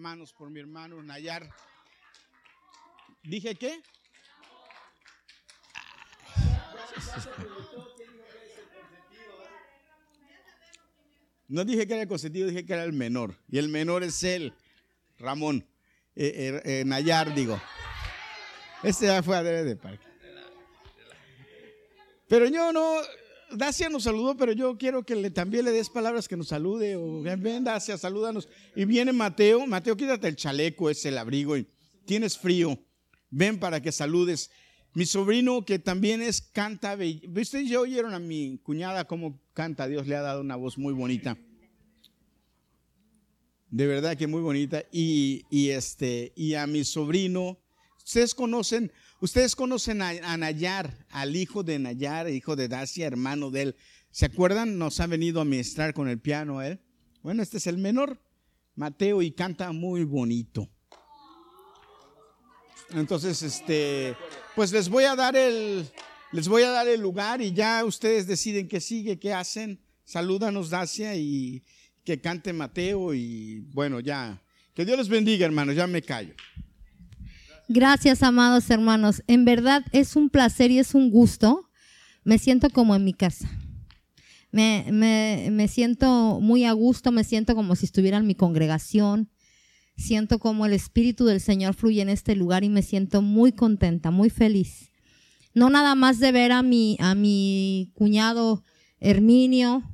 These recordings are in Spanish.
hermanos por mi hermano Nayar. ¿Dije qué? No dije que era el consentido, dije que era el menor. Y el menor es él, Ramón, eh, eh, eh, Nayar, digo. Este ya fue a de parque. Pero yo no, Dacia nos saludó, pero yo quiero que también le des palabras que nos salude. O, ven, Dacia, salúdanos. Y viene Mateo. Mateo, quítate el chaleco, es el abrigo. Tienes frío. Ven para que saludes. Mi sobrino, que también es canta. ¿Viste? Ya oyeron a mi cuñada cómo canta. Dios le ha dado una voz muy bonita. De verdad que muy bonita. Y, y este, y a mi sobrino. Ustedes conocen Ustedes conocen a, Nayar, al hijo de Nayar, hijo de Dacia, hermano de él. ¿Se acuerdan? Nos ha venido a ministrar con el piano él. Bueno, este es el menor, Mateo, y canta muy bonito. Entonces, este, pues les voy a dar el, les voy a dar el lugar y ya ustedes deciden qué sigue, qué hacen. Salúdanos, Dacia, y que cante Mateo y bueno, ya. Que Dios les bendiga, hermanos, ya me callo. Gracias, amados hermanos. En verdad es un placer y es un gusto. Me siento como en mi casa. Me, me, siento muy a gusto, me siento como si estuviera en mi congregación. Siento como el Espíritu del Señor fluye en este lugar y me siento muy contenta, muy feliz. No nada más de ver a mi, a mi cuñado Herminio,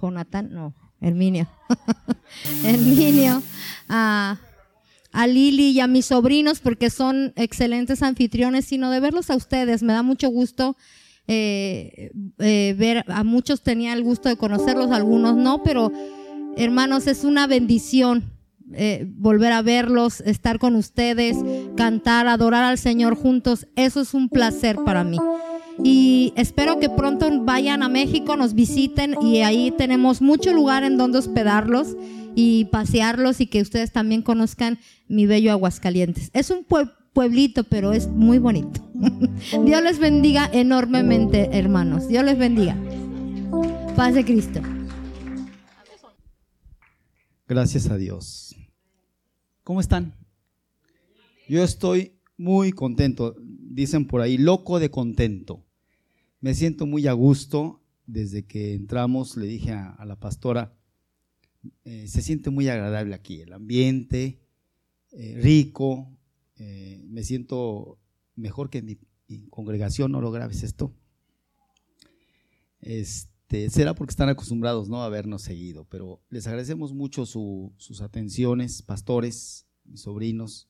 Jonathan, no, Herminio, Herminio, a a Lili y a mis sobrinos porque son excelentes anfitriones, sino de verlos a ustedes. Me da mucho gusto eh, eh, ver, a muchos tenía el gusto de conocerlos, algunos no, pero hermanos, es una bendición eh, volver a verlos, estar con ustedes, cantar, adorar al Señor juntos. Eso es un placer para mí. Y espero que pronto vayan a México, nos visiten y ahí tenemos mucho lugar en donde hospedarlos y pasearlos y que ustedes también conozcan mi bello Aguascalientes. Es un pueblito, pero es muy bonito. Dios les bendiga enormemente, hermanos. Dios les bendiga. Paz de Cristo. Gracias a Dios. ¿Cómo están? Yo estoy muy contento. Dicen por ahí, loco de contento. Me siento muy a gusto. Desde que entramos, le dije a la pastora, eh, se siente muy agradable aquí, el ambiente eh, rico, eh, me siento mejor que mi, congregación, no lo grabes esto. Este, será porque están acostumbrados ¿no? a vernos seguido, pero les agradecemos mucho sus atenciones, pastores, mis sobrinos,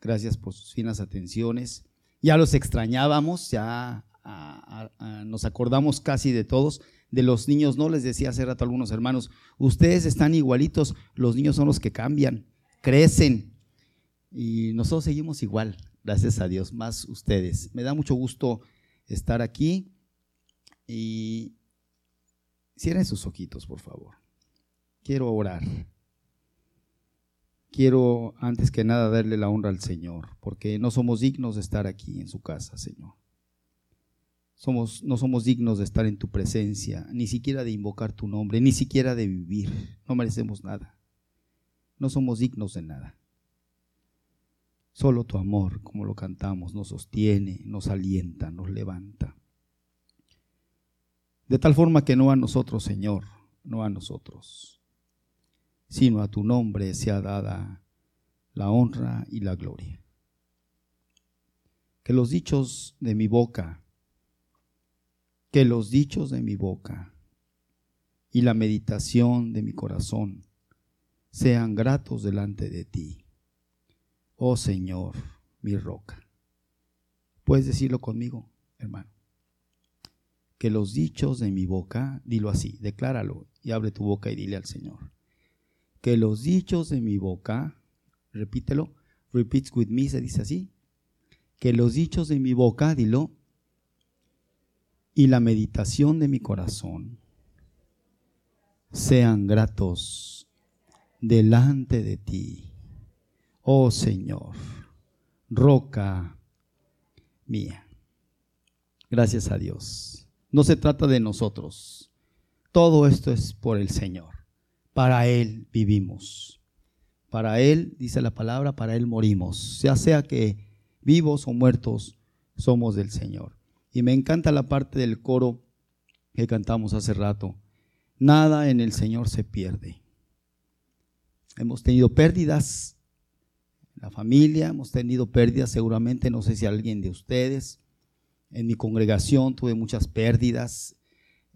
gracias por sus finas atenciones. Ya los extrañábamos, ya nos acordamos casi de todos de los niños, no les decía hace rato a algunos hermanos, ustedes están igualitos, los niños son los que cambian, crecen y nosotros seguimos igual, gracias a Dios, más ustedes. Me da mucho gusto estar aquí y cierren sus ojitos, por favor. Quiero orar. Quiero antes que nada darle la honra al Señor, porque no somos dignos de estar aquí en su casa, Señor no somos dignos de estar en tu presencia, ni siquiera de invocar tu nombre, ni siquiera de vivir. No merecemos nada. No somos dignos de nada. Solo tu amor, como lo cantamos, nos sostiene, nos alienta, nos levanta. De tal forma que no a nosotros, Señor, no a nosotros, sino a tu nombre sea dada la honra y la gloria. Que los dichos de mi boca que los dichos de mi boca y la meditación de mi corazón sean gratos delante de ti, oh Señor, mi roca. ¿Puedes decirlo conmigo, hermano? Que los dichos de mi boca, dilo así, decláralo y abre tu boca y dile al Señor. Que los dichos de mi boca, repítelo, repeats with me, se dice así. Que los dichos de mi boca, dilo, y la meditación de mi corazón sean gratos delante de ti, oh Señor, roca mía. Gracias a Dios. No se trata de nosotros. Todo esto es por el Señor. Para Él vivimos. Para Él, dice la palabra, para Él morimos. Ya sea que vivos o muertos, somos del Señor. Y me encanta la parte del coro que cantamos hace rato. Nada en el Señor se pierde. Hemos tenido pérdidas, la familia, hemos tenido pérdidas seguramente, no sé si alguien de ustedes. En mi congregación tuve muchas pérdidas.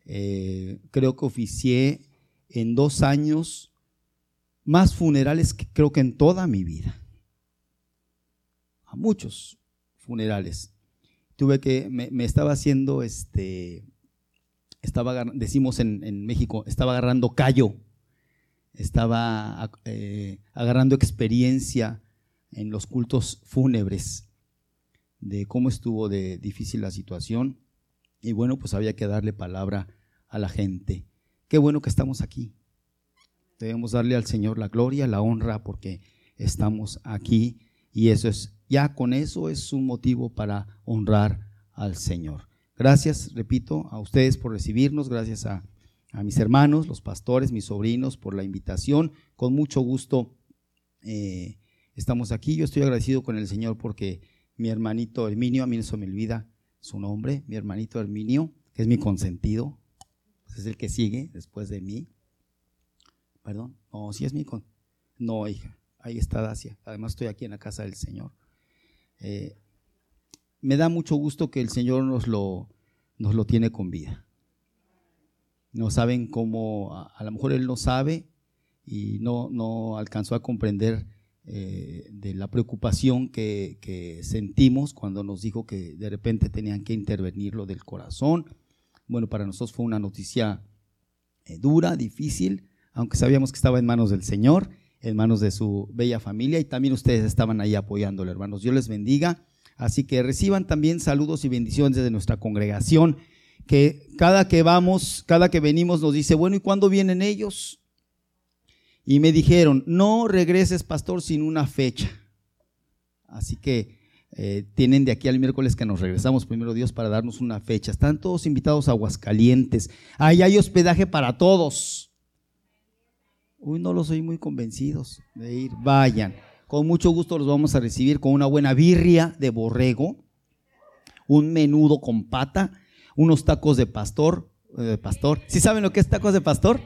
Eh, creo que oficié en dos años más funerales que creo que en toda mi vida. A muchos funerales. Tuve que, me, estaba haciendo, este, estaba, decimos en, México, estaba agarrando callo, estaba eh, agarrando experiencia en los cultos fúnebres de cómo estuvo de difícil la situación. Y bueno, pues había que darle palabra a la gente. Qué bueno que estamos aquí. Debemos darle al Señor la gloria, la honra, porque estamos aquí y eso es, ya con eso es un motivo para honrar al Señor. Gracias, repito, a ustedes por recibirnos, gracias a, mis hermanos, los pastores, mis sobrinos, por la invitación. Con mucho gusto eh, estamos aquí. Yo estoy agradecido con el Señor porque mi hermanito Herminio, a mí no se me olvida su nombre, mi hermanito Herminio, que es mi consentido, es el que sigue después de mí. Perdón. No, si es mi con. No, hija. Ahí está Dacia. Además estoy aquí en la casa del Señor. Eh, me da mucho gusto que el Señor nos lo, nos lo tiene con vida. No saben cómo, a, lo mejor Él no sabe y no, no alcanzó a comprender eh, de la preocupación que, sentimos cuando nos dijo que de repente tenían que intervenir lo del corazón. Bueno, para nosotros fue una noticia eh, dura, difícil, aunque sabíamos que estaba en manos del Señor, en manos de su bella familia y también ustedes estaban ahí apoyándole, hermanos. Dios les bendiga. Así que reciban también saludos y bendiciones de nuestra congregación, que cada que vamos, cada que venimos nos dice, bueno, ¿y cuándo vienen ellos? Y me dijeron, no regreses, pastor, sin una fecha. Así que eh, tienen de aquí al miércoles que nos regresamos, primero Dios, para darnos una fecha. Están todos invitados a Aguascalientes. Ahí hay hospedaje para todos. Uy, no los soy muy convencidos de ir. Vayan. Con mucho gusto los vamos a recibir con una buena birria de borrego, un menudo con pata, unos tacos de pastor. Eh, de pastor. ¿Sí saben lo que es tacos de pastor?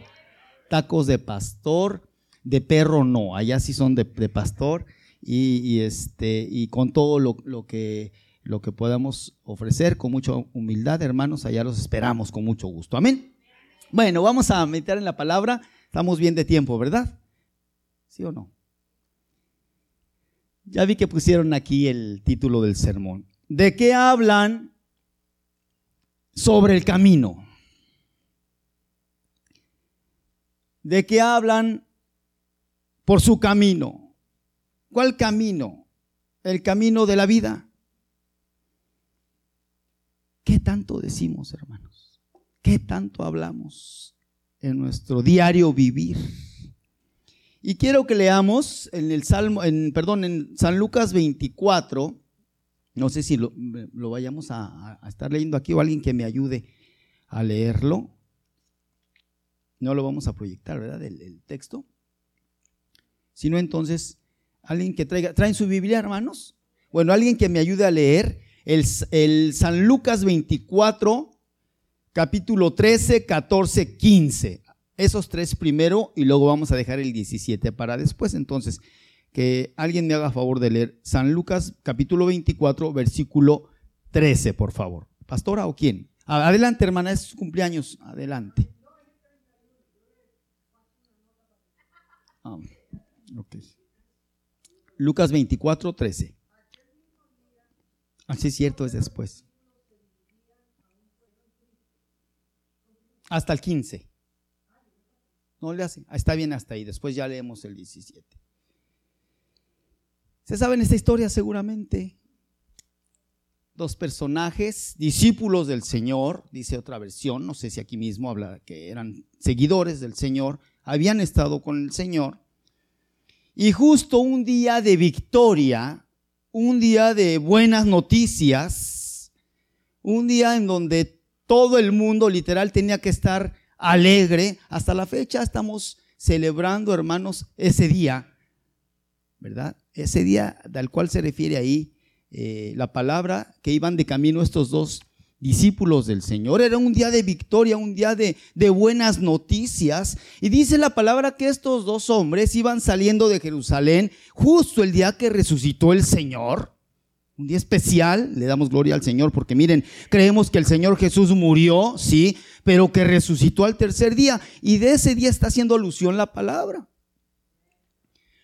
Tacos de pastor, de perro no, allá sí son de, pastor. Y, este, y con todo lo, lo, que, lo que podamos ofrecer, con mucha humildad, hermanos, allá los esperamos con mucho gusto. Amén. Bueno, vamos a meter en la palabra. Estamos bien de tiempo, ¿verdad? ¿Sí o no? Ya vi que pusieron aquí el título del sermón. ¿De qué hablan sobre el camino? ¿De qué hablan por su camino? ¿Cuál camino? El camino de la vida. ¿Qué tanto decimos, hermanos? ¿Qué tanto hablamos? en nuestro diario vivir. Y quiero que leamos en el Salmo, en, perdón, en San Lucas 24, no sé si lo, vayamos a, estar leyendo aquí o alguien que me ayude a leerlo. No lo vamos a proyectar, ¿verdad? El, texto. Sino entonces, alguien que traiga, ¿traen su Biblia, hermanos? Bueno, alguien que me ayude a leer el, San Lucas 24, capítulo 13, 14, 15. Esos tres primero y luego vamos a dejar el 17 para después. Entonces, que alguien me haga favor de leer San Lucas capítulo 24, versículo 13, por favor. ¿Pastora o quién? Adelante, hermana, es su cumpleaños. Adelante. Ah, Lucas 24, 13. Así es cierto, es después. Hasta el 15. No le hace. Ah, está bien hasta ahí. Después ya leemos el 17. Se saben esta historia seguramente. Dos personajes, discípulos del Señor, dice otra versión, no sé si aquí mismo habla que eran seguidores del Señor, habían estado con el Señor. Y justo un día de victoria, un día de buenas noticias, un día en donde todo el mundo literal tenía que estar alegre. Hasta la fecha estamos celebrando, hermanos, ese día ¿verdad? Ese día al cual se refiere ahí eh, la palabra que iban de camino estos dos discípulos del Señor. Era un día de victoria, un día de, buenas noticias. Y dice la palabra que estos dos hombres iban saliendo de Jerusalén justo el día que resucitó el Señor. Un día especial, le damos gloria al Señor porque miren, creemos que el Señor Jesús murió, sí, pero que resucitó al tercer día. Y de ese día está haciendo alusión la palabra.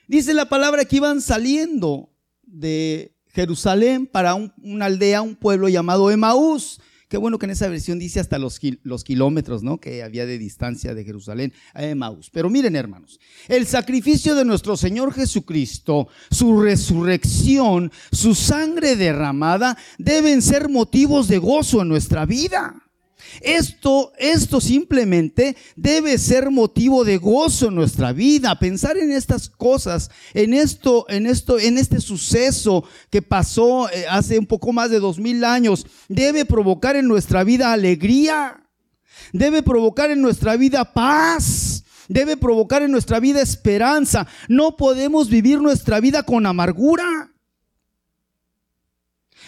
Dice la palabra que iban saliendo de Jerusalén para una aldea, un pueblo llamado Emaús. Qué bueno que en esa versión dice hasta los, los, kilómetros, ¿no? Que había de distancia de Jerusalén a Emaús. Pero miren, hermanos, el sacrificio de nuestro Señor Jesucristo, su resurrección, su sangre derramada, deben ser motivos de gozo en nuestra vida. Esto, esto simplemente debe ser motivo de gozo en nuestra vida. Pensar en estas cosas, en esto, en esto, en este suceso que pasó eh, hace un poco más de dos mil años, debe provocar en nuestra vida alegría. Debe provocar en nuestra vida paz. Debe provocar en nuestra vida esperanza. No podemos vivir nuestra vida con amargura.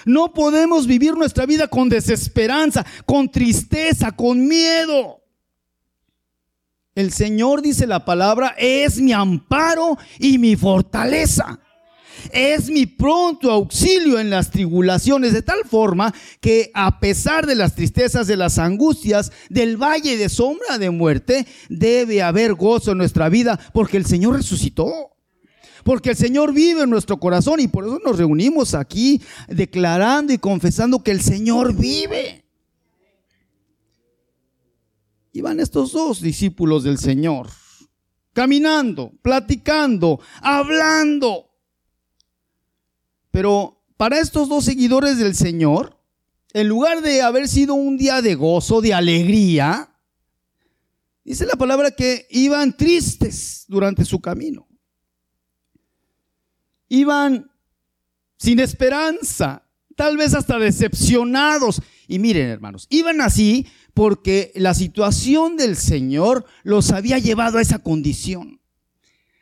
No podemos vivir nuestra vida con desesperanza, con tristeza, con miedo. El Señor, dice la palabra, es mi amparo y mi fortaleza. Es mi pronto auxilio en las tribulaciones, de tal forma que a pesar de las tristezas, de las angustias, del valle de sombra de muerte, debe haber gozo en nuestra vida, porque el Señor resucitó. Porque el Señor vive en nuestro corazón y por eso nos reunimos aquí declarando y confesando que el Señor vive. Iban estos dos discípulos del Señor, caminando, platicando, hablando. Pero para estos dos seguidores del Señor, en lugar de haber sido un día de gozo, de alegría, dice la palabra que iban tristes durante su camino iban sin esperanza, tal vez hasta decepcionados. Y miren, hermanos, iban así porque la situación del Señor los había llevado a esa condición.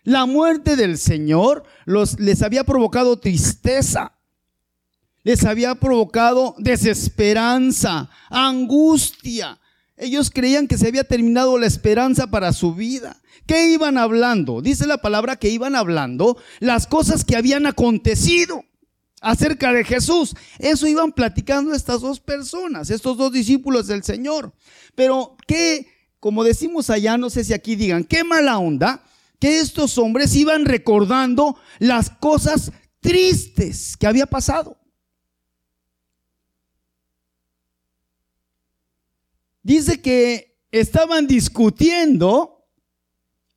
La muerte del Señor los, les había provocado tristeza, les había provocado desesperanza, angustia. Ellos creían que se había terminado la esperanza para su vida. ¿Qué iban hablando? Dice la palabra que iban hablando las cosas que habían acontecido acerca de Jesús. Eso iban platicando estas dos personas, estos dos discípulos del Señor. Pero qué, como decimos allá, no sé si aquí digan, qué mala onda que estos hombres iban recordando las cosas tristes que había pasado. Dice que estaban discutiendo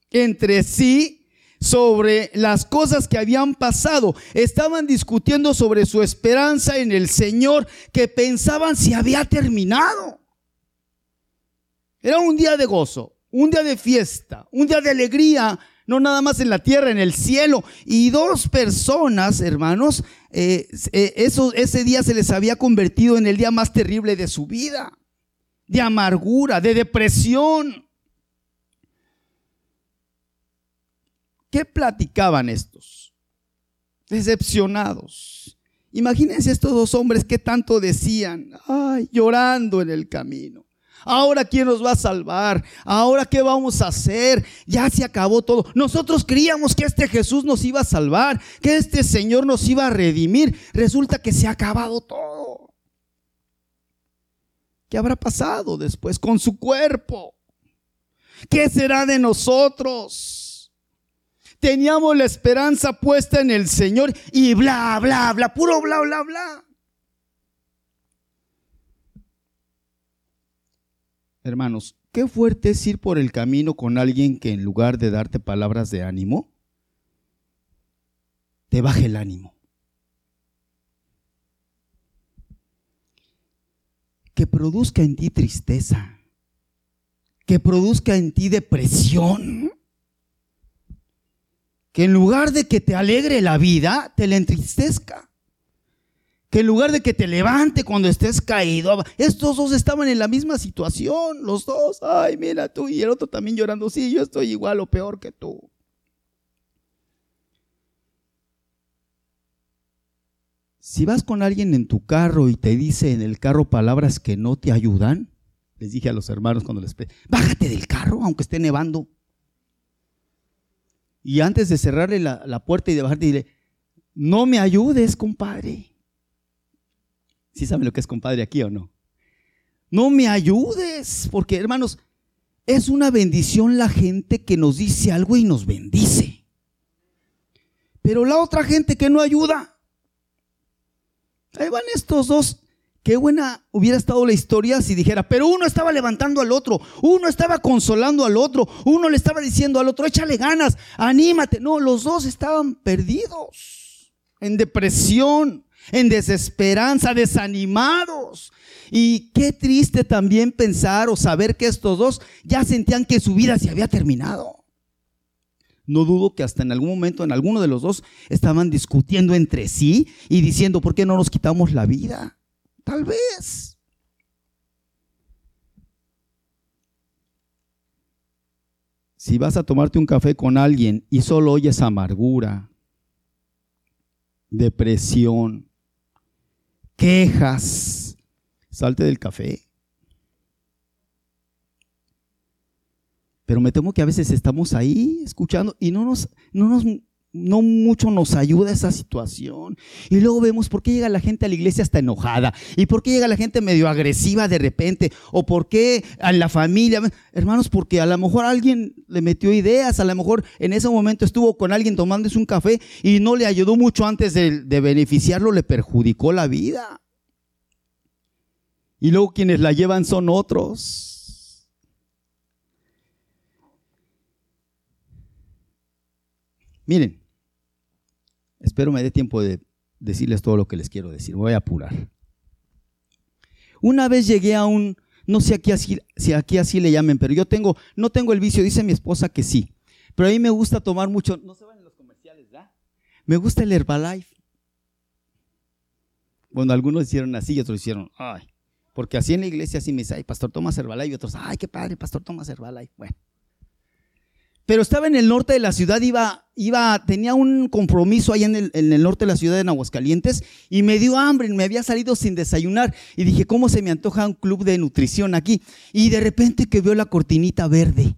entre sí sobre las cosas que habían pasado. Estaban discutiendo sobre su esperanza en el Señor que pensaban si había terminado. Era un día de gozo, un día de fiesta, un día de alegría, no nada más en la tierra, en el cielo. Y dos personas, hermanos, eh, eh, eso, ese día se les había convertido en el día más terrible de su vida, de amargura, de depresión. ¿Qué platicaban estos? Decepcionados. Imagínense estos dos hombres que tanto decían, ay, llorando en el camino. Ahora quién nos va a salvar? Ahora qué vamos a hacer? Ya se acabó todo. Nosotros creíamos que este Jesús nos iba a salvar, que este Señor nos iba a redimir. Resulta que se ha acabado todo. ¿Qué habrá pasado después con su cuerpo? ¿Qué será de nosotros? teníamos la esperanza puesta en el Señor y bla, bla, bla, puro bla, bla, bla. Hermanos, qué fuerte es ir por el camino con alguien que en lugar de darte palabras de ánimo, te baje el ánimo. Que produzca en ti tristeza, que produzca en ti depresión que en lugar de que te alegre la vida, te la entristezca. Que en lugar de que te levante cuando estés caído, estos dos estaban en la misma situación, los dos, ay, mira tú, y el otro también llorando, sí, yo estoy igual o peor que tú. Si vas con alguien en tu carro y te dice en el carro palabras que no te ayudan, les dije a los hermanos cuando les bájate del carro aunque esté nevando. Y antes de cerrarle la, la puerta y de bajarte, dile, no me ayudes, compadre. ¿Sí saben lo que es compadre aquí o no? No me ayudes, porque hermanos, es una bendición la gente que nos dice algo y nos bendice. Pero la otra gente que no ayuda, Ahí van estos dos. Qué buena hubiera estado la historia si dijera, pero uno estaba levantando al otro, uno estaba consolando al otro, uno le estaba diciendo al otro, échale ganas, anímate. No, los dos estaban perdidos, en depresión, en desesperanza, desanimados. Y qué triste también pensar o saber que estos dos ya sentían que su vida se había terminado. No dudo que hasta en algún momento, en alguno de los dos, estaban discutiendo entre sí y diciendo, ¿por qué no nos quitamos la vida? Tal vez. Si vas a tomarte un café con alguien y solo oyes amargura, depresión, quejas, salte del café. Pero me temo que a veces estamos ahí escuchando y no nos, no nos, no mucho nos ayuda esa situación. Y luego vemos por qué llega la gente a la iglesia hasta enojada. Y por qué llega la gente medio agresiva de repente. O por qué a la familia. Hermanos, porque a lo mejor alguien le metió ideas. A lo mejor en ese momento estuvo con alguien tomándose un café y no le ayudó mucho antes de, de beneficiarlo. Le perjudicó la vida. Y luego quienes la llevan son otros. Miren, espero me dé tiempo de decirles todo lo que les quiero decir. Voy a apurar. Una vez llegué a un, no sé aquí así, si aquí así le llamen, pero yo tengo, no tengo el vicio, dice mi esposa que sí. Pero a mí me gusta tomar mucho, no se van en los comerciales, ¿verdad? Me gusta el Herbalife. Bueno, algunos hicieron así y otros hicieron, ay, porque así en la iglesia así me dice, ay, pastor, tomas Herbalife y otros, ay, qué padre, pastor, tomas Herbalife. Bueno, pero estaba en el norte de la ciudad, iba, iba, tenía un compromiso ahí en el, en norte de la ciudad de Aguascalientes y me dio hambre, me había salido sin desayunar y dije, ¿cómo se me antoja un club de nutrición aquí? Y de repente que veo la cortinita verde.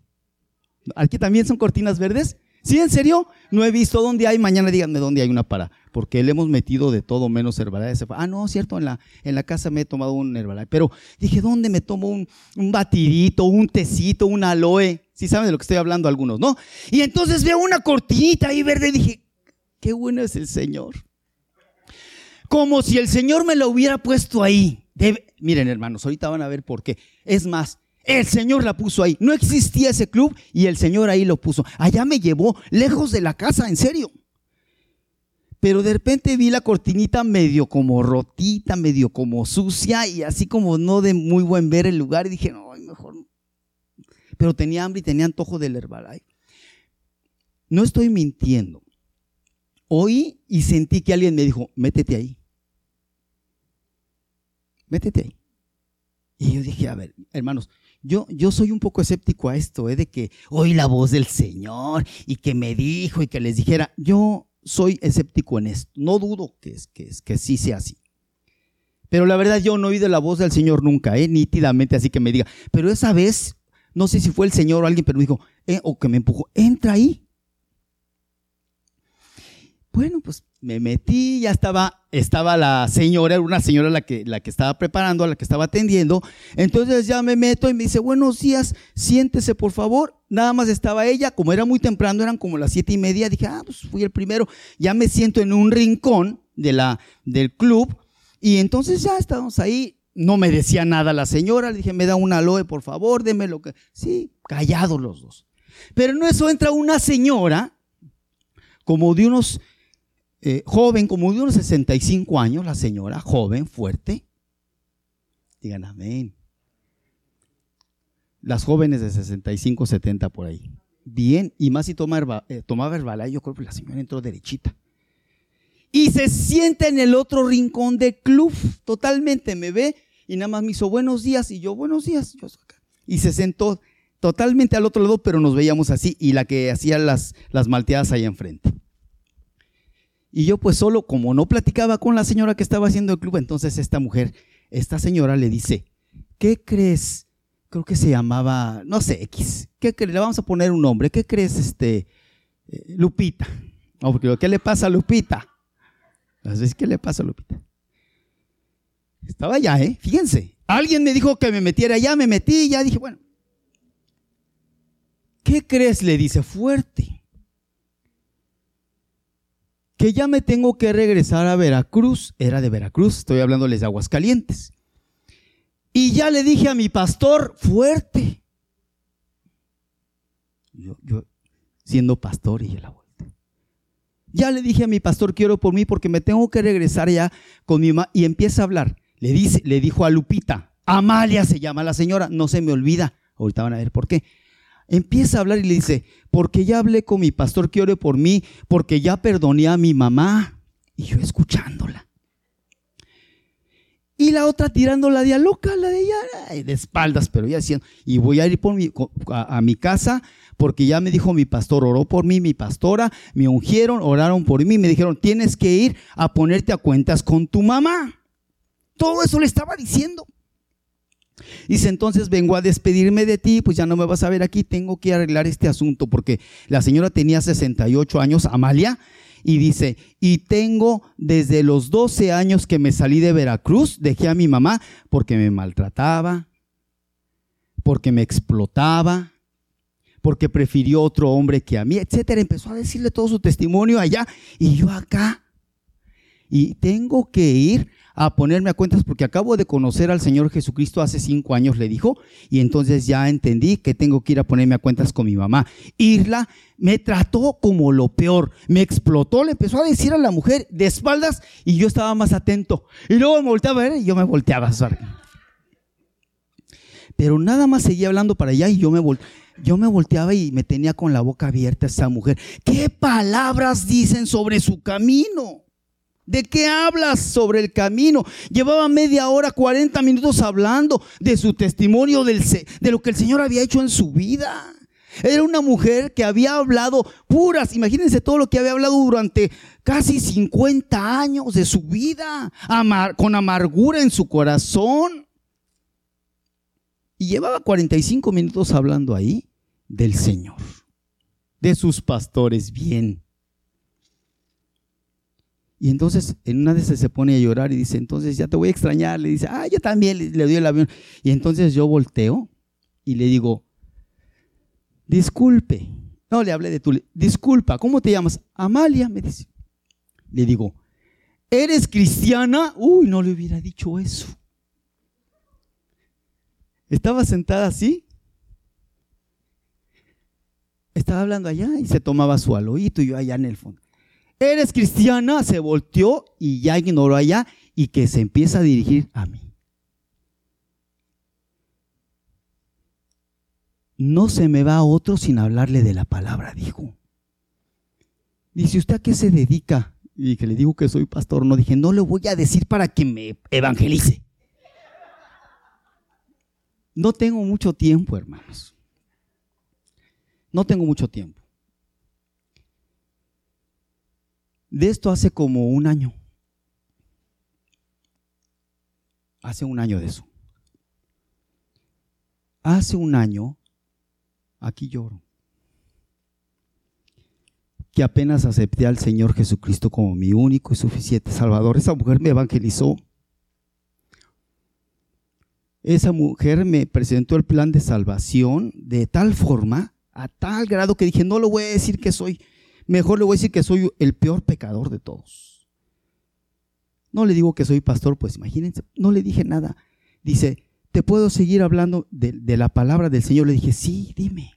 ¿Aquí también son cortinas verdes? ¿Sí, en serio? No he visto dónde hay, mañana díganme dónde hay una para, porque le hemos metido de todo menos Herbalife. Ah, no, cierto, en la, en la casa me he tomado un Herbalife, pero dije, ¿dónde me tomo un, un batidito, un tecito, un aloe? Si saben de lo que estoy hablando algunos, ¿no? Y entonces veo una cortinita ahí verde y dije, qué bueno es el Señor. Como si el Señor me lo hubiera puesto ahí. miren, hermanos, ahorita van a ver por qué. Es más, el Señor la puso ahí. No existía ese club y el Señor ahí lo puso. Allá me llevó, lejos de la casa, en serio. Pero de repente vi la cortinita medio como rotita, medio como sucia y así como no de muy buen ver el lugar. Y dije, no. Pero tenía hambre y tenía antojo del Herbalife. No estoy mintiendo. Oí y sentí que alguien me dijo, métete ahí. Métete ahí. Y yo dije, a ver, hermanos, yo, yo soy un poco escéptico a esto, ¿eh? de que oí la voz del Señor y que me dijo y que les dijera, yo soy escéptico en esto, no dudo que, es, que, es, que sí sea así. Pero la verdad yo no he oído la voz del Señor nunca, ¿eh? nítidamente, así que me diga, pero esa vez, no sé si fue el Señor o alguien, pero me dijo, eh, o que me empujó, entra ahí. Bueno, pues me metí, ya estaba, estaba la señora, era una señora la que, la que estaba preparando, la que estaba atendiendo. Entonces ya me meto y me dice, buenos días, siéntese por favor. Nada más estaba ella, como era muy temprano, eran como las siete y media, dije, ah, pues fui el primero. Ya me siento en un rincón de la, del club y entonces ya estábamos ahí. No me decía nada la señora, le dije, me da un aloe, por favor, deme lo que... Sí, callados los dos. Pero en eso entra una señora, como de unos eh, joven, como de unos 65 años, la señora, joven, fuerte. Digan amén. Las jóvenes de 65, 70 por ahí. Bien, y más si toma eh, tomaba Herbalife, yo creo que la señora entró derechita. Y se sienta en el otro rincón del club, totalmente me ve y nada más me hizo buenos días y yo buenos días. Y se sentó totalmente al otro lado, pero nos veíamos así y la que hacía las, las malteadas ahí enfrente. Y yo pues solo, como no platicaba con la señora que estaba haciendo el club, entonces esta mujer, esta señora le dice, ¿qué crees? Creo que se llamaba, no sé, X. ¿Qué crees? Le vamos a poner un nombre. ¿Qué crees, este, eh, Lupita? ¿Qué le pasa a Lupita? ¿Qué le pasa Lupita? Estaba allá, ¿eh? Fíjense. Alguien me dijo que me metiera allá, me metí y ya dije, bueno. ¿Qué crees? Le dice, fuerte que ya me tengo que regresar a Veracruz, era de Veracruz, estoy hablándoles de Aguascalientes. Y ya le dije a mi pastor, fuerte. Yo, siendo pastor, y la vuelta. Ya le dije a mi pastor, quiero por mí porque me tengo que regresar ya con mi mamá. Y empieza a hablar. Le, dice, le dijo a Lupita, Amalia se llama la señora, no se me olvida. Ahorita van a ver por qué empieza a hablar y le dice, porque ya hablé con mi pastor que ore por mí, porque ya perdoné a mi mamá. Y yo escuchándola. Y la otra tirándola de a loca, la de ella, de espaldas, pero ya diciendo, y voy a ir a, a, mi casa porque ya me dijo mi pastor, oró por mí, mi pastora, me ungieron, oraron por mí, me dijeron, tienes que ir a ponerte a cuentas con tu mamá. Todo eso le estaba diciendo. Dice, entonces vengo a despedirme de ti, pues ya no me vas a ver aquí, tengo que arreglar este asunto, porque la señora tenía 68 años, Amalia, y dice, y tengo desde los 12 años que me salí de Veracruz, dejé a mi mamá porque me maltrataba, porque me explotaba, porque prefirió otro hombre que a mí, etcétera. Empezó a decirle todo su testimonio allá y yo acá. Y tengo que ir a ponerme a cuentas porque acabo de conocer al Señor Jesucristo hace cinco años, le dijo, y entonces ya entendí que tengo que ir a ponerme a cuentas con mi mamá. Irla me trató como lo peor, me explotó, le empezó a decir a la mujer de espaldas y yo estaba más atento. Y luego me volteaba a ver y yo me volteaba. Pero nada más seguía hablando para allá y yo me Yo me volteaba y me tenía con la boca abierta esa mujer. ¿Qué palabras dicen sobre su camino? ¿De qué hablas sobre el camino? Llevaba media hora, 40 minutos hablando de su testimonio, del, de lo que el Señor había hecho en su vida. Era una mujer que había hablado puras, imagínense todo lo que había hablado durante casi 50 años de su vida, con amargura en su corazón. Y llevaba 45 minutos hablando ahí del Señor, de sus pastores bien y entonces en una de esas se pone a llorar y dice, entonces ya te voy a extrañar. Le dice, ah, yo también le, doy el avión. Y entonces yo volteo y le digo, disculpe. No, le hablé de tú. Disculpa, ¿cómo te llamas? Amalia, me dice. Le digo, ¿eres cristiana? Uy, no le hubiera dicho eso. Estaba sentada así. Estaba hablando allá y se tomaba su aloíto y yo allá en el fondo eres cristiana, se volteó y ya ignoró allá y que se empieza a dirigir a mí. No se me va a otro sin hablarle de la palabra, dijo. Dice, ¿usted a qué se dedica? Y que le digo que soy pastor. No dije, no le voy a decir para que me evangelice. No tengo mucho tiempo, hermanos. No tengo mucho tiempo. De esto hace como un año. Hace un año de eso. Hace un año, aquí lloro, que apenas acepté al Señor Jesucristo como mi único y suficiente Salvador. Esa mujer me evangelizó. Esa mujer me presentó el plan de salvación de tal forma, a tal grado que dije, no lo voy a decir que soy mejor le voy a decir que soy el peor pecador de todos. No le digo que soy pastor, pues imagínense, no le dije nada. Dice, ¿te puedo seguir hablando de, la palabra del Señor? Le dije, sí, dime.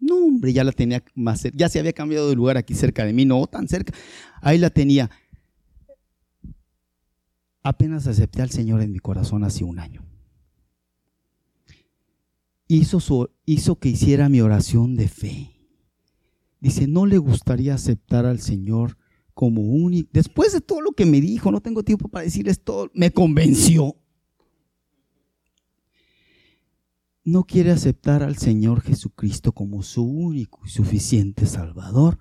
No, hombre, ya la tenía más cerca, ya se había cambiado de lugar aquí cerca de mí, no tan cerca. Ahí la tenía. Apenas acepté al Señor en mi corazón hace un año. Hizo, hizo que hiciera mi oración de fe dice, no le gustaría aceptar al Señor como único. Después de todo lo que me dijo, no tengo tiempo para decirles todo, me convenció. No quiere aceptar al Señor Jesucristo como su único y suficiente Salvador.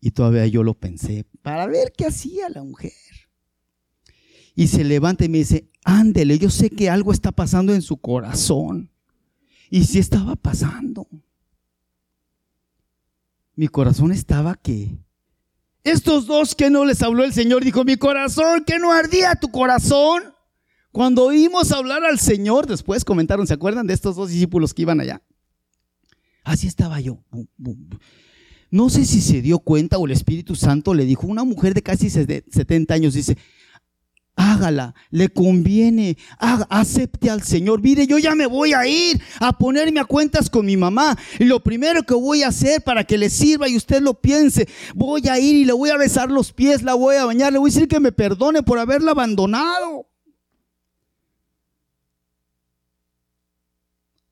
Y todavía yo lo pensé para ver qué hacía la mujer. Y se levanta y me dice, ándele, yo sé que algo está pasando en su corazón. Y si estaba pasando. Mi corazón estaba que... Estos dos que no les habló el Señor, dijo, mi corazón, que no ardía tu corazón. Cuando oímos hablar al Señor, después comentaron, ¿se acuerdan de estos dos discípulos que iban allá? Así estaba yo. No sé si se dio cuenta o el Espíritu Santo le dijo, una mujer de casi 70 años dice, hágala, le conviene, acepte al Señor. Mire, yo ya me voy a ir a ponerme a cuentas con mi mamá. Y lo primero que voy a hacer para que le sirva y usted lo piense, voy a ir y le voy a besar los pies, la voy a bañar, le voy a decir que me perdone por haberla abandonado.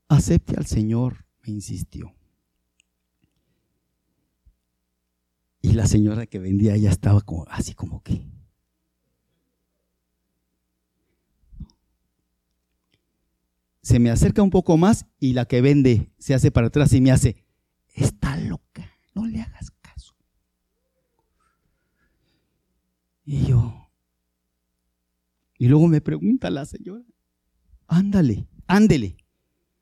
Acepte al Señor, me insistió. Y la señora que vendía ya estaba como, así como que, se me acerca un poco más y la que vende se hace para atrás y me hace, está loca, no le hagas caso. Y yo, y luego me pregunta la señora, ándale, ándele,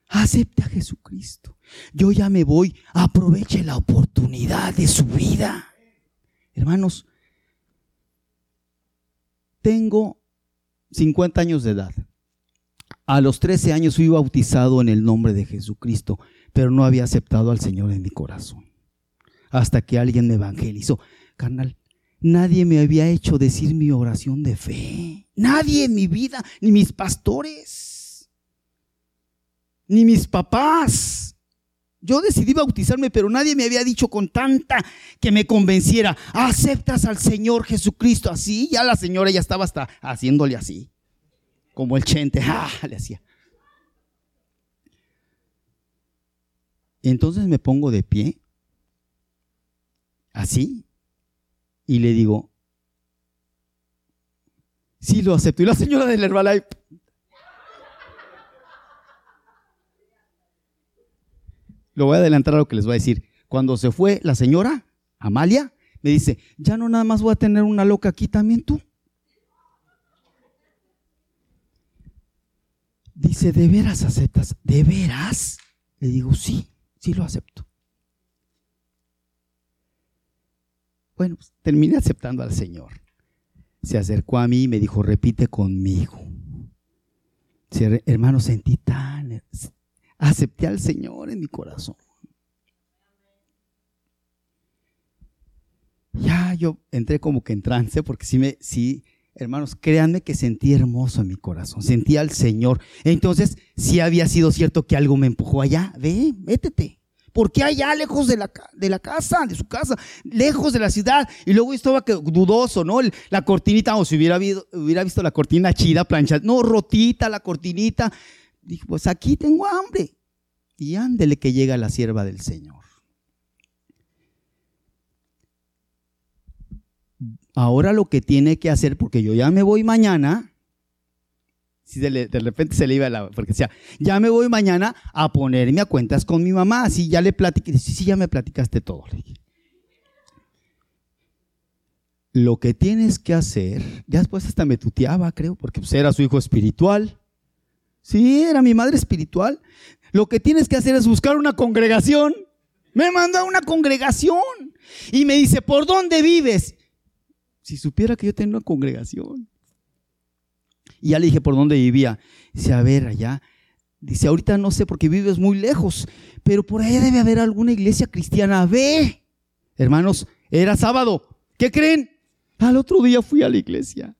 acepte a Jesucristo. Yo ya me voy, aproveche la oportunidad de su vida. Hermanos, tengo 50 años de edad. A los 13 años fui bautizado en el nombre de Jesucristo, pero no había aceptado al Señor en mi corazón. Hasta que alguien me evangelizó. Carnal, nadie me había hecho decir mi oración de fe. Nadie en mi vida, ni mis pastores, ni mis papás. Yo decidí bautizarme, pero nadie me había dicho con tanta que me convenciera, aceptas al Señor Jesucristo. Así, ya la señora ya estaba hasta haciéndole así como el chente, ¡ah! le hacía. Entonces me pongo de pie, así, y le digo, sí lo acepto. Y la señora del Herbalife, lo voy a adelantar a lo que les voy a decir. Cuando se fue la señora, Amalia, me dice, ya no nada más voy a tener una loca aquí también tú. Dice, ¿de veras aceptas? ¿De veras? Le digo, sí, sí lo acepto. Bueno, pues, terminé aceptando al Señor. Se acercó a mí y me dijo, repite conmigo. hermano, sentí tan... Acepté al Señor en mi corazón. Ya yo entré como que en trance porque sí me, sí, hermanos, créanme que sentí hermoso en mi corazón, sentí al Señor. Entonces, si había sido cierto que algo me empujó allá, ve, métete. Porque allá lejos de la, de la casa, de su casa, lejos de la ciudad. Y luego estaba dudoso, ¿no? La cortinita, o si hubiera, visto la cortina chida, plancha, no, rotita la cortinita. Dije, pues aquí tengo hambre. Y ándele que llega la sierva del Señor. Ahora lo que tiene que hacer, porque yo ya me voy mañana, si de, repente se le iba la, porque decía, ya me voy mañana a ponerme a cuentas con mi mamá, así ya le platiqué, sí, sí, ya me platicaste todo. Lo que tienes que hacer, ya después hasta me tuteaba, creo, porque pues era su hijo espiritual. Sí, era mi madre espiritual. Lo que tienes que hacer es buscar una congregación. Me mandó a una congregación y me dice, ¿por dónde vives? Si supiera que yo tenía una congregación. Y ya le dije por dónde vivía. Dice, a ver, allá. Dice, ahorita no sé porque vives muy lejos, pero por ahí debe haber alguna iglesia cristiana. Ve. Hermanos, era sábado. ¿Qué creen? Al otro día fui a la iglesia.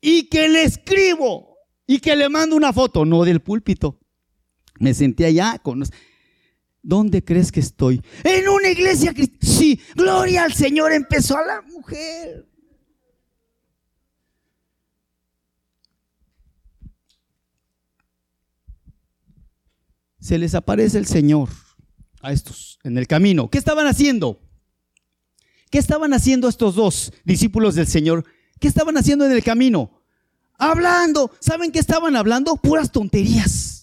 Y que le escribo y que le mando una foto, no del púlpito. Me senté allá con ¿Dónde crees que estoy? En una iglesia cristiana. Sí, gloria al Señor, empezó a la mujer. Se les aparece el Señor a estos en el camino. ¿Qué estaban haciendo? ¿Qué estaban haciendo estos dos discípulos del Señor? ¿Qué estaban haciendo en el camino? Hablando. ¿Saben qué estaban hablando? Puras tonterías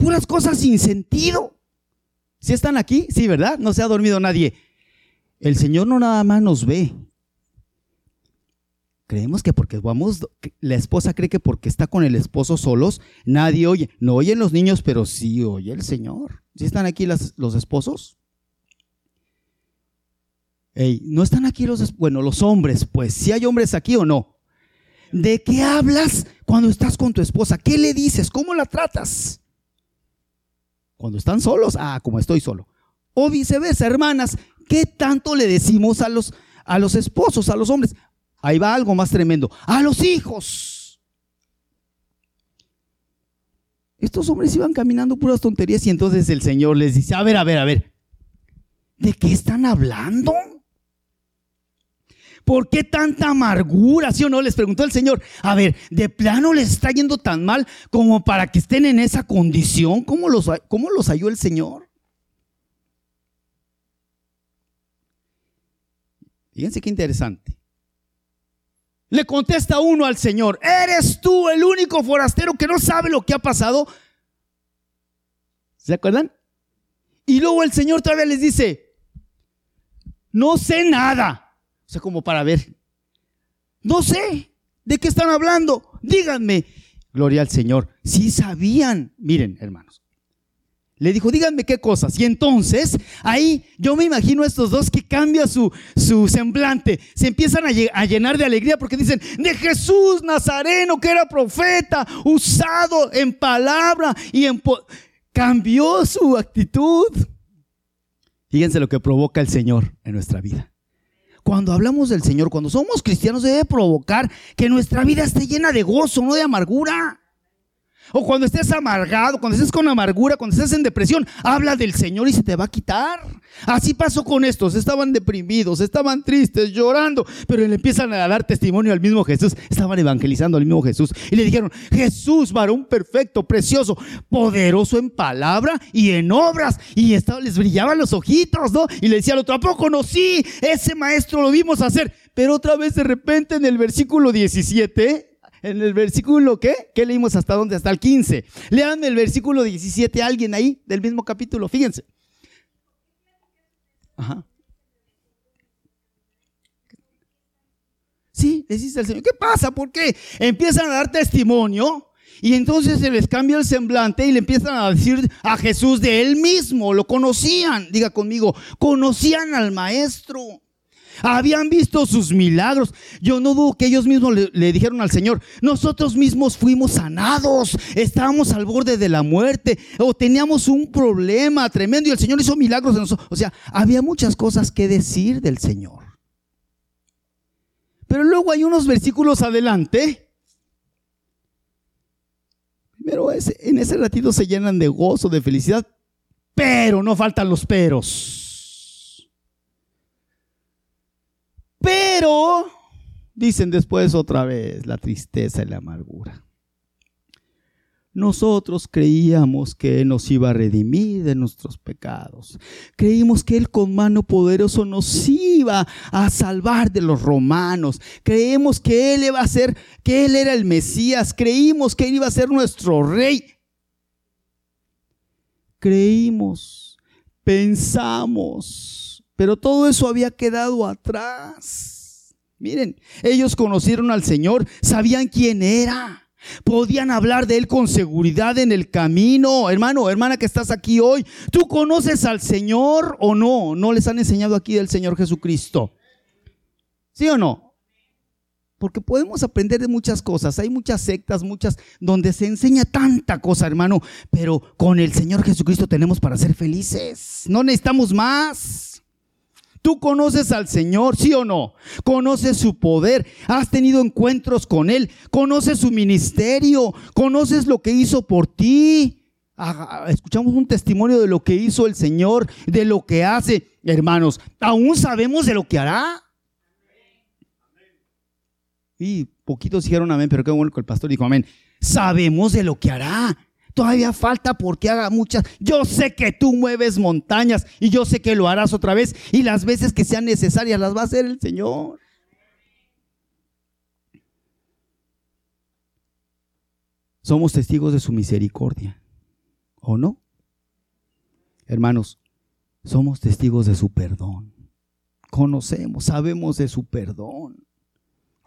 Puras cosas sin sentido. ¿Sí están aquí? Sí, ¿verdad? No se ha dormido nadie. El Señor no nada más nos ve. Creemos que porque vamos, la esposa cree que porque está con el esposo solos, nadie oye. No oyen los niños, pero sí oye el Señor. ¿Sí están aquí los esposos? no están aquí los, bueno, los hombres, pues, si hay hombres aquí o no. ¿De qué hablas cuando estás con tu esposa? ¿Qué le dices? ¿Cómo la tratas? Cuando están solos, ah, como estoy solo. O viceversa, hermanas, ¿qué tanto le decimos a los, a los esposos, a los hombres? Ahí va algo más tremendo. A los hijos. Estos hombres iban caminando puras tonterías y entonces el Señor les dice, a ver, a ver, a ver, ¿de qué están hablando? ¿Por qué tanta amargura? ¿Sí o no? Les preguntó el Señor. A ver, ¿de plano les está yendo tan mal como para que estén en esa condición? ¿Cómo los, cómo los halló el Señor? Fíjense qué interesante. Le contesta uno al Señor, ¿eres tú el único forastero que no sabe lo que ha pasado? ¿Se acuerdan? Y luego el Señor todavía les dice, no sé nada. O sea, como para ver. No sé de qué están hablando. Díganme. Gloria al Señor. Si sabían. Miren, hermanos. Le dijo, díganme qué cosas. Y entonces, ahí yo me imagino a estos dos que cambia su, su semblante. Se empiezan a, llenar de alegría porque dicen, de Jesús Nazareno, que era profeta, usado en palabra y en... Cambió su actitud. Fíjense lo que provoca el Señor en nuestra vida cuando hablamos del Señor, cuando somos cristianos, debe provocar que nuestra vida esté llena de gozo, no de amargura. O cuando estés amargado, cuando estés con amargura, cuando estés en depresión, habla del Señor y se te va a quitar. Así pasó con estos, estaban deprimidos, estaban tristes, llorando, pero le empiezan a dar testimonio al mismo Jesús, estaban evangelizando al mismo Jesús y le dijeron, Jesús, varón perfecto, precioso, poderoso en palabra y en obras, y estaba, les brillaban los ojitos, ¿no? Y le decía al otro, ¿a poco no? Sí, ese maestro lo vimos hacer, pero otra vez de repente en el versículo 17, en el versículo, ¿qué? ¿Qué leímos hasta dónde? Hasta el 15. Lean el versículo 17 alguien ahí del mismo capítulo, fíjense. Ajá. Sí, dice al Señor, ¿qué pasa? ¿Por qué? Empiezan a dar testimonio y entonces se les cambia el semblante y le empiezan a decir a Jesús de él mismo, lo conocían, diga conmigo, conocían al maestro. Habían visto sus milagros. Yo no dudo que ellos mismos le, dijeron al Señor, nosotros mismos fuimos sanados, estábamos al borde de la muerte o teníamos un problema tremendo y el Señor hizo milagros en nosotros. O sea, había muchas cosas que decir del Señor. Pero luego hay unos versículos adelante. Primero en ese ratito se llenan de gozo, de felicidad, pero no faltan los peros. Pero, dicen después otra vez, la tristeza y la amargura. Nosotros creíamos que Él nos iba a redimir de nuestros pecados. Creímos que Él con mano poderoso nos iba a salvar de los romanos. Creemos que Él iba a ser, que Él era el Mesías. Creímos que Él iba a ser nuestro rey. Creímos, pensamos, pero todo eso había quedado atrás. Miren, ellos conocieron al Señor, sabían quién era. Podían hablar de Él con seguridad en el camino. Hermano, hermana que estás aquí hoy, ¿tú conoces al Señor o no? ¿No les han enseñado aquí del Señor Jesucristo? ¿Sí o no? Porque podemos aprender de muchas cosas. Hay muchas sectas, muchas, donde se enseña tanta cosa, hermano. Pero con el Señor Jesucristo tenemos para ser felices. No necesitamos más. Tú conoces al Señor, sí o no? Conoces su poder, has tenido encuentros con Él, conoces su ministerio, conoces lo que hizo por ti. Escuchamos un testimonio de lo que hizo el Señor, de lo que hace. Hermanos, ¿aún sabemos de lo que hará? Y poquitos dijeron amén, pero qué bueno que el pastor dijo amén. Sabemos de lo que hará. Todavía falta porque haga muchas. Yo sé que tú mueves montañas y yo sé que lo harás otra vez y las veces que sean necesarias las va a hacer el Señor. Somos testigos de su misericordia. ¿O no? Hermanos, somos testigos de su perdón. Conocemos, sabemos de su perdón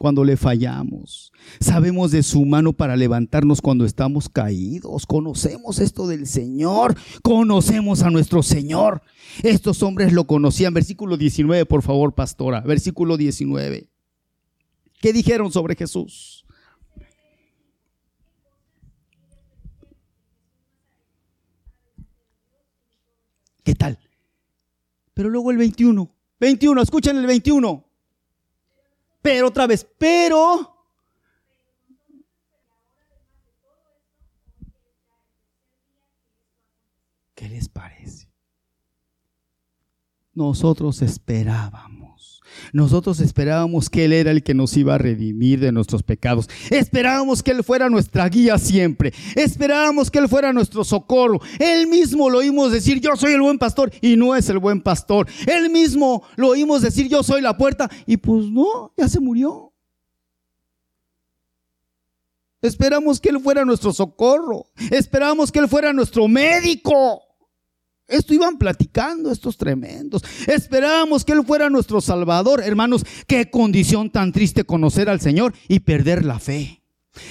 cuando le fallamos. Sabemos de su mano para levantarnos cuando estamos caídos. Conocemos esto del Señor. Conocemos a nuestro Señor. Estos hombres lo conocían. Versículo 19, por favor, pastora. Versículo 19. ¿Qué dijeron sobre Jesús? ¿Qué tal? Pero luego el 21. 21, escuchen el 21. Pero otra vez, pero... ¿Qué les parece? Nosotros esperábamos. Nosotros esperábamos que Él era el que nos iba a redimir de nuestros pecados. Esperábamos que Él fuera nuestra guía siempre. Esperábamos que Él fuera nuestro socorro. Él mismo lo oímos decir, yo soy el buen pastor y no es el buen pastor. Él mismo lo oímos decir, yo soy la puerta y pues no, ya se murió. Esperamos que Él fuera nuestro socorro. Esperamos que Él fuera nuestro médico. Esto iban platicando estos tremendos. Esperábamos que Él fuera nuestro Salvador. Hermanos, qué condición tan triste conocer al Señor y perder la fe.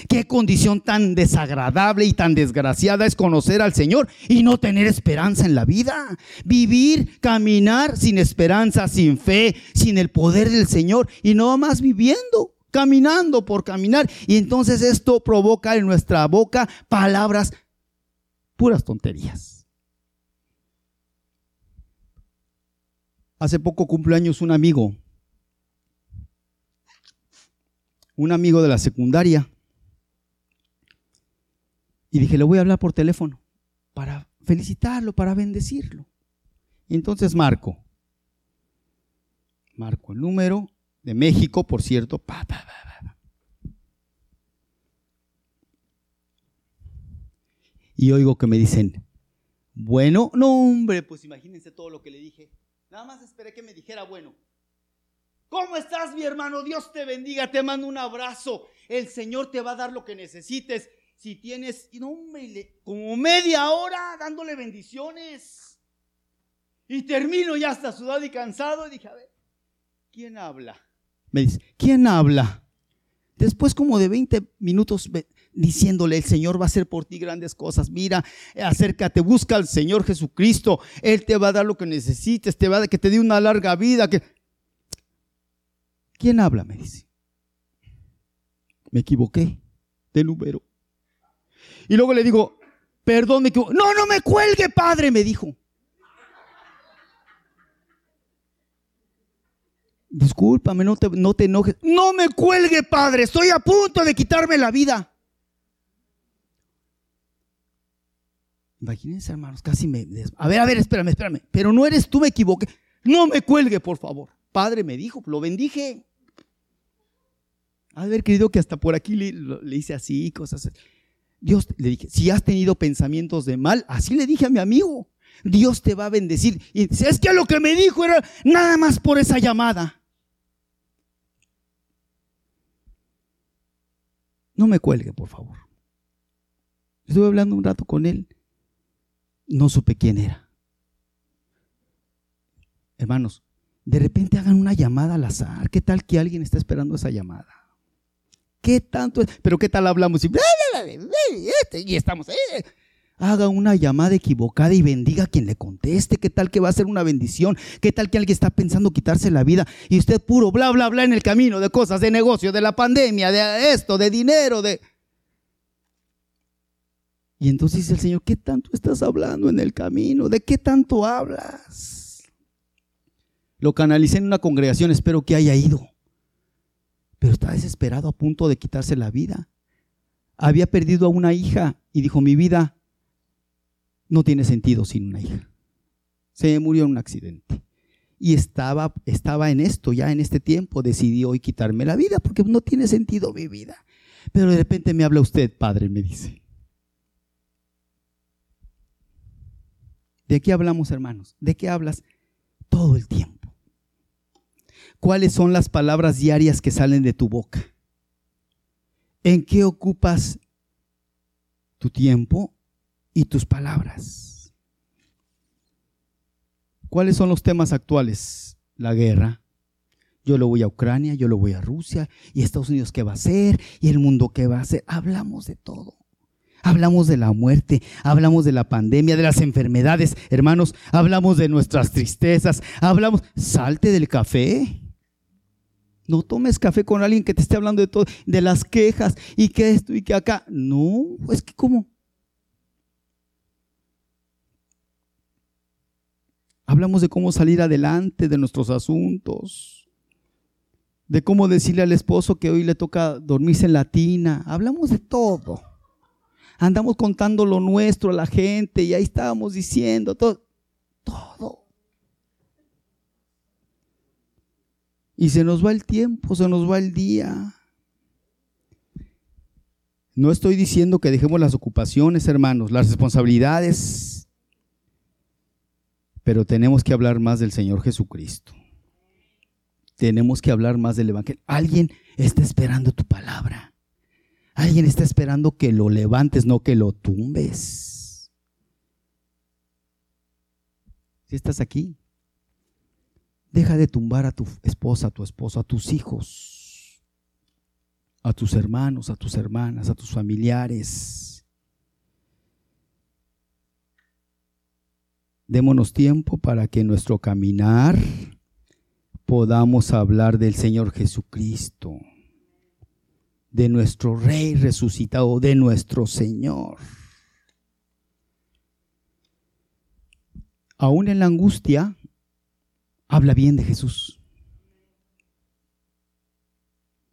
Qué condición tan desagradable y tan desgraciada es conocer al Señor y no tener esperanza en la vida. Vivir, caminar sin esperanza, sin fe, sin el poder del Señor y no más viviendo, caminando por caminar. Y entonces esto provoca en nuestra boca palabras puras tonterías. Hace poco cumpleaños un amigo, un amigo de la secundaria. Y dije, le voy a hablar por teléfono para felicitarlo, para bendecirlo. Y entonces marco. Marco el número de México, por cierto. y oigo que me dicen, bueno, no hombre, pues imagínense todo lo que le dije. Nada más esperé que me dijera, bueno, ¿cómo estás mi hermano? Dios te bendiga, te mando un abrazo. El Señor te va a dar lo que necesites. Si tienes, no, como media hora dándole bendiciones. Y termino ya hasta sudado y cansado. Y dije, a ver, ¿quién habla? Me dice, ¿quién habla? Después como de 20 minutos diciéndole, el Señor va a hacer por ti grandes cosas. Mira, acércate, busca al Señor Jesucristo. Él te va a dar lo que necesites, te va a que te dé una larga vida. Que... ¿Quién habla? Me dice. Me equivoqué de número. Y luego le digo, perdón, me equivoqué. No, no me cuelgue, padre, me dijo. Discúlpame, no te, no te enojes. No me cuelgue, padre. Estoy a punto de quitarme la vida. Imagínense, hermanos, casi me... A ver, a ver, espérame, espérame. Pero no eres tú, me equivoqué. No me cuelgue, por favor. Padre me dijo, lo bendije. A ver, querido, que hasta por aquí le, hice así, cosas así. Dios, le dije, si has tenido pensamientos de mal, así le dije a mi amigo, Dios te va a bendecir. Y dice, es que lo que me dijo era nada más por esa llamada. No me cuelgue, por favor. Estuve hablando un rato con él no supe quién era. Hermanos, de repente hagan una llamada al azar. ¿Qué tal que alguien está esperando esa llamada? ¿Qué tanto es? Pero ¿qué tal hablamos y, este, y estamos? Eh? Haga una llamada equivocada y bendiga a quien le conteste. ¿Qué tal que va a ser una bendición? ¿Qué tal que alguien está pensando quitarse la vida y usted puro bla, bla, bla en el camino de cosas, de negocio, de la pandemia, de esto, de dinero, de... Y entonces dice el Señor, ¿qué tanto estás hablando en el camino? ¿De qué tanto hablas? Lo canalicé en una congregación, espero que haya ido. Pero está desesperado a punto de quitarse la vida. Había perdido a una hija y dijo, mi vida no tiene sentido sin una hija. Se murió en un accidente. Y estaba, estaba en esto, ya en este tiempo, decidí hoy quitarme la vida porque no tiene sentido mi vida. Pero de repente me habla usted, padre, me dice. ¿De qué hablamos, hermanos? ¿De qué hablas todo el tiempo? ¿Cuáles son las palabras diarias que salen de tu boca? ¿En qué ocupas tu tiempo? y tus palabras. ¿Cuáles son los temas actuales? La guerra. Yo lo voy a Ucrania, yo lo voy a Rusia, y Estados Unidos qué va a hacer, y el mundo qué va a hacer. Hablamos de todo. Hablamos de la muerte, hablamos de la pandemia, de las enfermedades, hermanos, hablamos de nuestras tristezas, hablamos, salte del café. No tomes café con alguien que te esté hablando de todo, de las quejas y que esto y que acá. No, es que cómo. Hablamos de cómo salir adelante de nuestros asuntos, de cómo decirle al esposo que hoy le toca dormirse en la tina. Hablamos de todo andamos contando lo nuestro a la gente y ahí estábamos diciendo todo. Todo. Y se nos va el tiempo, se nos va el día. No estoy diciendo que dejemos las ocupaciones, hermanos, las responsabilidades, pero tenemos que hablar más del Señor Jesucristo. Tenemos que hablar más del Evangelio. Alguien está esperando tu palabra. Alguien está esperando que lo levantes, no que lo tumbes. Si estás aquí, deja de tumbar a tu esposa, a tu esposo, a tus hijos, a tus hermanos, a tus hermanas, a tus familiares. Démonos tiempo para que en nuestro caminar podamos hablar del Señor Jesucristo de nuestro Rey resucitado, de nuestro Señor. Aún en la angustia, habla bien de Jesús.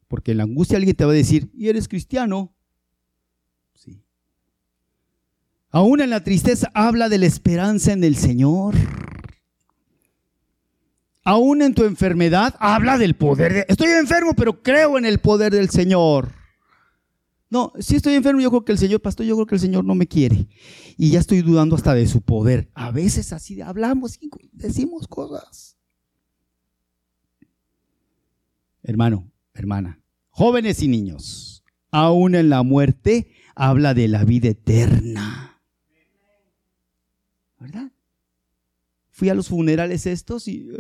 Porque en la angustia alguien te va a decir, ¿y eres cristiano? Sí. Aún en la tristeza, habla de la esperanza en el Señor. Aún en tu enfermedad, habla del poder. De, estoy enfermo, pero creo en el poder del Señor. No, si estoy enfermo, yo creo que el Señor, pastor, yo creo que el Señor no me quiere. Y ya estoy dudando hasta de su poder. A veces así hablamos y decimos cosas. Hermano, hermana, jóvenes y niños, aún en la muerte habla de la vida eterna. ¿Verdad? Fui a los funerales estos y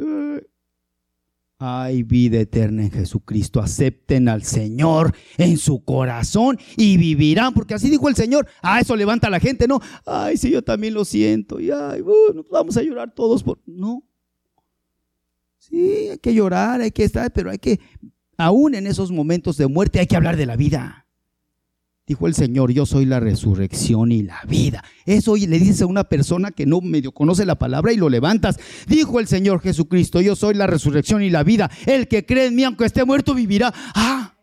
hay vida eterna en Jesucristo. Acepten al Señor en su corazón y vivirán, porque así dijo el Señor. Ah, eso levanta a la gente, ¿no? Ay, sí, yo también lo siento. Y ay, bueno, vamos a llorar todos por. No. Sí, hay que llorar, hay que estar, pero hay que, aún en esos momentos de muerte, hay que hablar de la vida. Dijo el Señor, yo soy la resurrección y la vida. Eso le dices a una persona que no medio conoce la palabra y lo levantas. Dijo el Señor Jesucristo, yo soy la resurrección y la vida. El que cree en mí, aunque esté muerto, vivirá. Ah,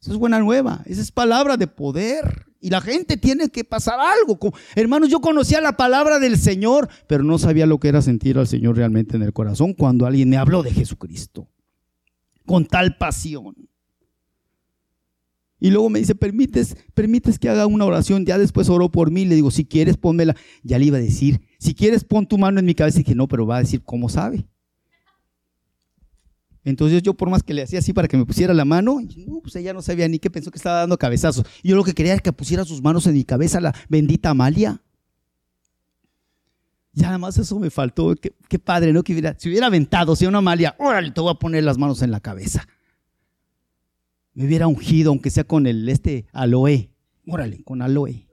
eso es buena nueva. Esa es palabra de poder. Y la gente tiene que pasar algo. Hermanos, yo conocía la palabra del Señor, pero no sabía lo que era sentir al Señor realmente en el corazón cuando alguien me habló de Jesucristo. Con tal pasión. Y luego me dice, ¿permites, permites que haga una oración? Ya después oró por mí. Le digo, si quieres, pónmela. Ya le iba a decir, si quieres, pon tu mano en mi cabeza. Y dije, no, pero va a decir, ¿cómo sabe? Entonces yo por más que le hacía así para que me pusiera la mano, no, pues ella no sabía ni qué pensó que estaba dando cabezazos. Yo lo que quería era que pusiera sus manos en mi cabeza la bendita Amalia. Ya nada más eso me faltó. Qué, padre, ¿no? Que si hubiera aventado, si una Amalia, órale, te voy a poner las manos en la cabeza me hubiera ungido, aunque sea con el este aloe. Órale, con aloe.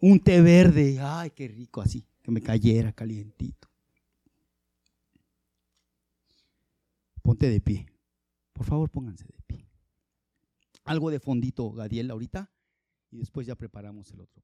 Un té verde, ay, qué rico así, que me cayera calientito. Ponte de pie. Por favor, pónganse de pie. Algo de fondito, Gadiel, ahorita, y después ya preparamos el otro.